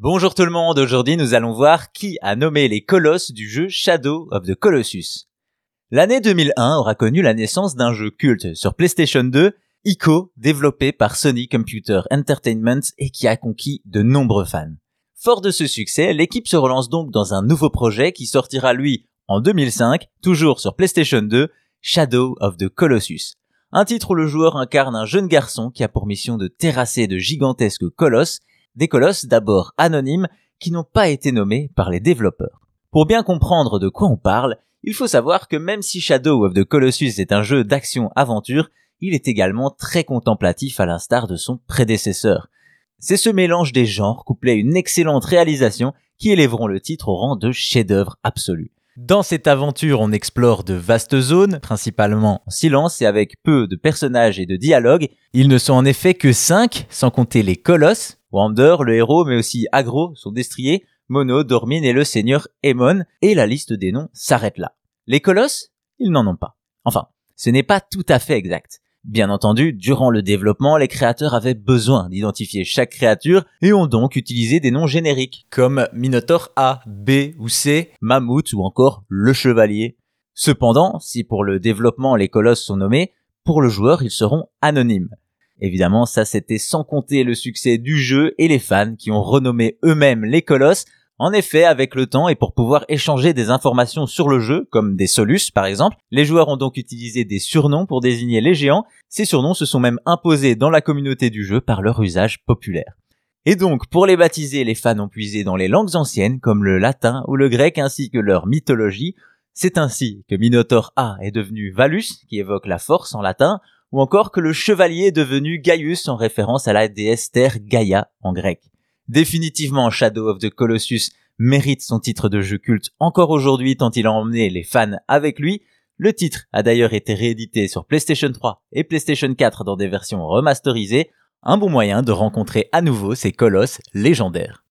Bonjour tout le monde, aujourd'hui nous allons voir qui a nommé les colosses du jeu Shadow of the Colossus. L'année 2001 aura connu la naissance d'un jeu culte sur PlayStation 2, Ico, développé par Sony Computer Entertainment et qui a conquis de nombreux fans. Fort de ce succès, l'équipe se relance donc dans un nouveau projet qui sortira lui en 2005, toujours sur PlayStation 2, Shadow of the Colossus. Un titre où le joueur incarne un jeune garçon qui a pour mission de terrasser de gigantesques colosses des colosses d'abord anonymes qui n'ont pas été nommés par les développeurs. Pour bien comprendre de quoi on parle, il faut savoir que même si Shadow of the Colossus est un jeu d'action-aventure, il est également très contemplatif à l'instar de son prédécesseur. C'est ce mélange des genres couplé à une excellente réalisation qui élèveront le titre au rang de chef-d'œuvre absolu. Dans cette aventure, on explore de vastes zones, principalement en silence et avec peu de personnages et de dialogues. Ils ne sont en effet que 5, sans compter les colosses, Wander, le héros, mais aussi Agro, son destrier, Mono, Dormine et le seigneur Aemon, et la liste des noms s'arrête là. Les colosses, ils n'en ont pas. Enfin, ce n'est pas tout à fait exact. Bien entendu, durant le développement, les créateurs avaient besoin d'identifier chaque créature et ont donc utilisé des noms génériques, comme Minotaur A, B ou C, Mammouth ou encore le Chevalier. Cependant, si pour le développement les colosses sont nommés, pour le joueur ils seront anonymes. Évidemment, ça c'était sans compter le succès du jeu et les fans qui ont renommé eux-mêmes les colosses. En effet, avec le temps et pour pouvoir échanger des informations sur le jeu, comme des solus par exemple, les joueurs ont donc utilisé des surnoms pour désigner les géants. Ces surnoms se sont même imposés dans la communauté du jeu par leur usage populaire. Et donc, pour les baptiser, les fans ont puisé dans les langues anciennes, comme le latin ou le grec, ainsi que leur mythologie. C'est ainsi que Minotaur A est devenu Valus, qui évoque la force en latin, ou encore que le chevalier est devenu Gaius en référence à la déesse terre Gaïa en grec. Définitivement, Shadow of the Colossus mérite son titre de jeu culte encore aujourd'hui tant il a emmené les fans avec lui. Le titre a d'ailleurs été réédité sur PlayStation 3 et PlayStation 4 dans des versions remasterisées, un bon moyen de rencontrer à nouveau ces colosses légendaires.